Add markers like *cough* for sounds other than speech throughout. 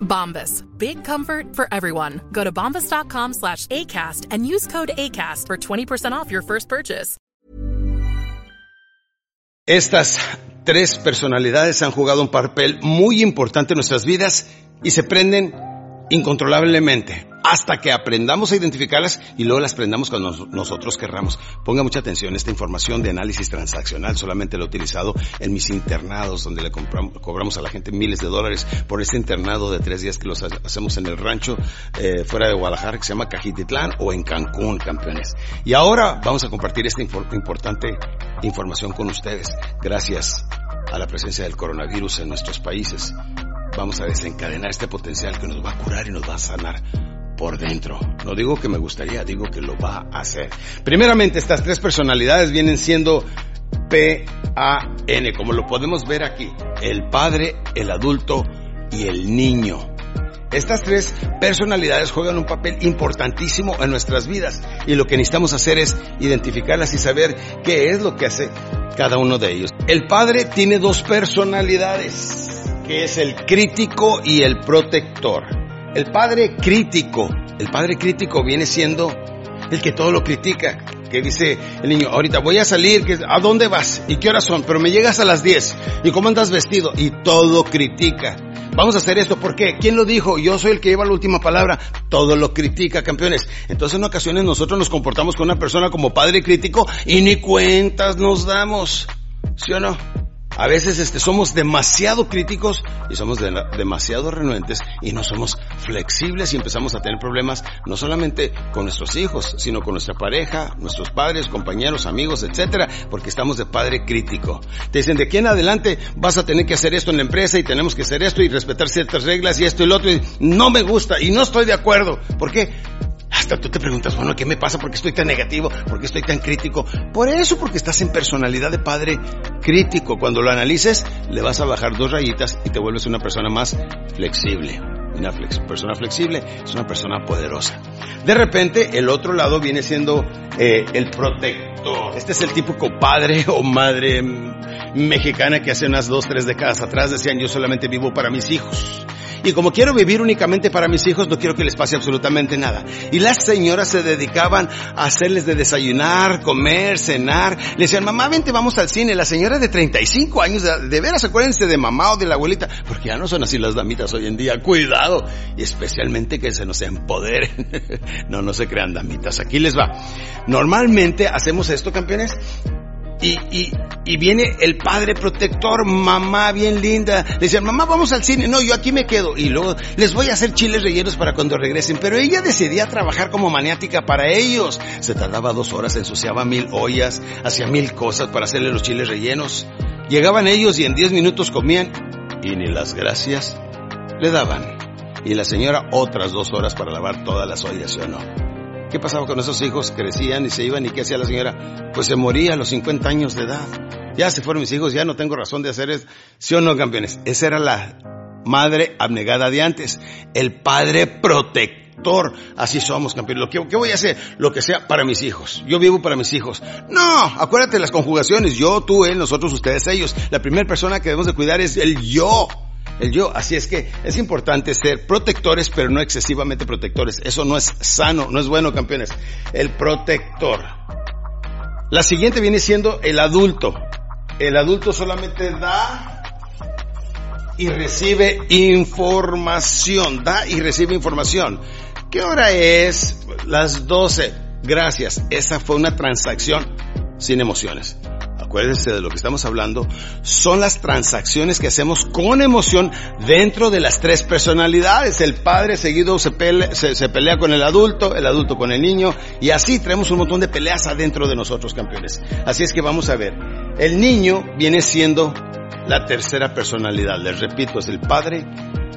Bombas. Big comfort for everyone. Go to bombas.com slash ACAST and use code ACAST for 20% off your first purchase. Estas tres personalidades han jugado un papel muy importante en nuestras vidas y se prenden incontrolablemente hasta que aprendamos a identificarlas y luego las prendamos cuando nosotros querramos. Ponga mucha atención, esta información de análisis transaccional solamente la he utilizado en mis internados, donde le compramos, cobramos a la gente miles de dólares por este internado de tres días que los hacemos en el rancho eh, fuera de Guadalajara, que se llama Cajititlán, o en Cancún, campeones. Y ahora vamos a compartir esta importante información con ustedes, gracias a la presencia del coronavirus en nuestros países. Vamos a desencadenar este potencial que nos va a curar y nos va a sanar por dentro. No digo que me gustaría, digo que lo va a hacer. Primeramente, estas tres personalidades vienen siendo P-A-N, como lo podemos ver aquí. El padre, el adulto y el niño. Estas tres personalidades juegan un papel importantísimo en nuestras vidas y lo que necesitamos hacer es identificarlas y saber qué es lo que hace cada uno de ellos. El padre tiene dos personalidades, que es el crítico y el protector. El padre crítico, el padre crítico viene siendo el que todo lo critica, que dice el niño, ahorita voy a salir, ¿a dónde vas? ¿Y qué horas son? Pero me llegas a las 10. ¿Y cómo andas vestido? Y todo critica. Vamos a hacer esto, ¿por qué? ¿Quién lo dijo? Yo soy el que lleva la última palabra. Todo lo critica, campeones. Entonces en ocasiones nosotros nos comportamos con una persona como padre crítico y ni cuentas nos damos. ¿Sí o no? A veces este, somos demasiado críticos y somos demasiado renuentes y no somos flexibles y empezamos a tener problemas no solamente con nuestros hijos, sino con nuestra pareja, nuestros padres, compañeros, amigos, etcétera, porque estamos de padre crítico. Te dicen de aquí en adelante vas a tener que hacer esto en la empresa y tenemos que hacer esto y respetar ciertas reglas y esto y lo otro y no me gusta y no estoy de acuerdo. ¿Por qué? Tú te preguntas, bueno, ¿qué me pasa? ¿Por qué estoy tan negativo? ¿Por qué estoy tan crítico? Por eso, porque estás en personalidad de padre crítico. Cuando lo analices, le vas a bajar dos rayitas y te vuelves una persona más flexible. Una persona flexible es una persona poderosa. De repente, el otro lado viene siendo eh, el protector. Este es el típico padre *laughs* o madre mexicana que hace unas dos, tres décadas atrás decían yo solamente vivo para mis hijos. Y como quiero vivir únicamente para mis hijos, no quiero que les pase absolutamente nada. Y las señoras se dedicaban a hacerles de desayunar, comer, cenar. Le decían, mamá, vente, vamos al cine. La señora de 35 años, de, veras, acuérdense de mamá o de la abuelita, porque ya no son así las damitas hoy en día. Cuidado. Y especialmente que se nos empoderen. *laughs* no, no se crean damitas. Aquí les va. Normalmente hacemos esto, campeones, y, y, y, viene el padre protector, mamá bien linda. Le decían, mamá, vamos al cine. No, yo aquí me quedo. Y luego les voy a hacer chiles rellenos para cuando regresen. Pero ella decidía trabajar como maniática para ellos. Se tardaba dos horas, ensuciaba mil ollas, hacía mil cosas para hacerle los chiles rellenos. Llegaban ellos y en diez minutos comían y ni las gracias le daban. Y la señora otras dos horas para lavar todas las ollas, ¿sí o no? ¿Qué pasaba con esos hijos? Crecían y se iban y ¿qué hacía la señora? Pues se moría a los 50 años de edad. Ya se fueron mis hijos, ya no tengo razón de hacer eso. ¿Sí o no, campeones? Esa era la madre abnegada de antes, el padre protector. Así somos, campeón. Lo que, ¿Qué voy a hacer? Lo que sea para mis hijos. Yo vivo para mis hijos. No, acuérdate las conjugaciones. Yo, tú, él, nosotros, ustedes, ellos. La primera persona que debemos de cuidar es el yo el yo. Así es que es importante ser protectores, pero no excesivamente protectores. Eso no es sano, no es bueno, campeones. El protector. La siguiente viene siendo el adulto. El adulto solamente da y recibe información. Da y recibe información. ¿Qué hora es? Las 12. Gracias. Esa fue una transacción sin emociones acuérdense de lo que estamos hablando, son las transacciones que hacemos con emoción dentro de las tres personalidades. El padre seguido se pelea, se, pelea con el adulto, el adulto con el niño, y así traemos un montón de peleas adentro de nosotros, campeones. Así es que vamos a ver. El niño viene siendo la tercera personalidad. Les repito, es el padre,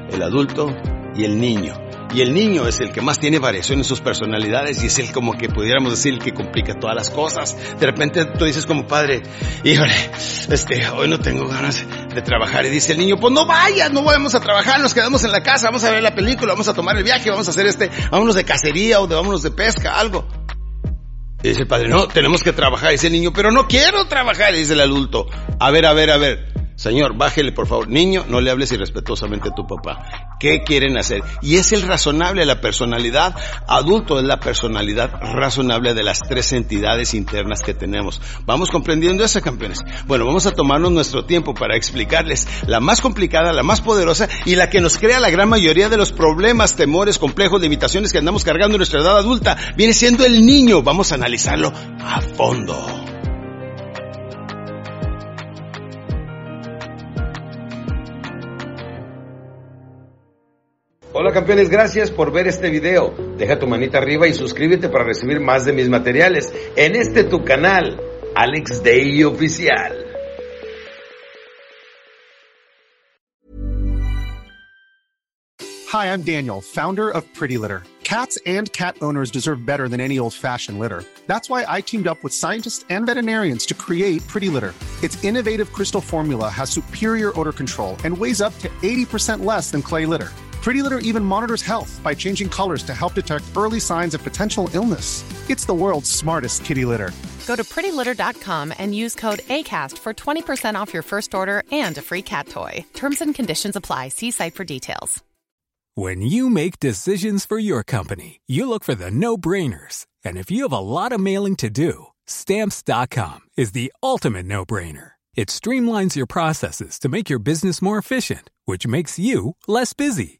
el adulto y el niño. Y el niño es el que más tiene variación en sus personalidades y es el como que pudiéramos decir que complica todas las cosas. De repente tú dices como padre, híjole, este, hoy no tengo ganas de trabajar. Y dice el niño, pues no vayas, no vamos a trabajar, nos quedamos en la casa, vamos a ver la película, vamos a tomar el viaje, vamos a hacer este, vámonos de cacería o de vámonos de pesca, algo. Y dice el padre, no, tenemos que trabajar. Y dice el niño, pero no quiero trabajar. Y dice el adulto, a ver, a ver, a ver. Señor, bájele por favor. Niño, no le hables irrespetuosamente a tu papá. ¿Qué quieren hacer? Y es el razonable, la personalidad. Adulto es la personalidad razonable de las tres entidades internas que tenemos. ¿Vamos comprendiendo eso, campeones? Bueno, vamos a tomarnos nuestro tiempo para explicarles la más complicada, la más poderosa y la que nos crea la gran mayoría de los problemas, temores, complejos, limitaciones que andamos cargando en nuestra edad adulta. Viene siendo el niño. Vamos a analizarlo a fondo. Hola campeones, gracias por ver este video. Deja tu manita arriba y suscríbete para recibir más de mis materiales en este tu canal, Alex Day Oficial. Hi, I'm Daniel, founder of Pretty Litter. Cats and cat owners deserve better than any old-fashioned litter. That's why I teamed up with scientists and veterinarians to create Pretty Litter. Its innovative crystal formula has superior odor control and weighs up to 80% less than clay litter. Pretty Litter even monitors health by changing colors to help detect early signs of potential illness. It's the world's smartest kitty litter. Go to prettylitter.com and use code ACAST for 20% off your first order and a free cat toy. Terms and conditions apply. See site for details. When you make decisions for your company, you look for the no brainers. And if you have a lot of mailing to do, stamps.com is the ultimate no brainer. It streamlines your processes to make your business more efficient, which makes you less busy.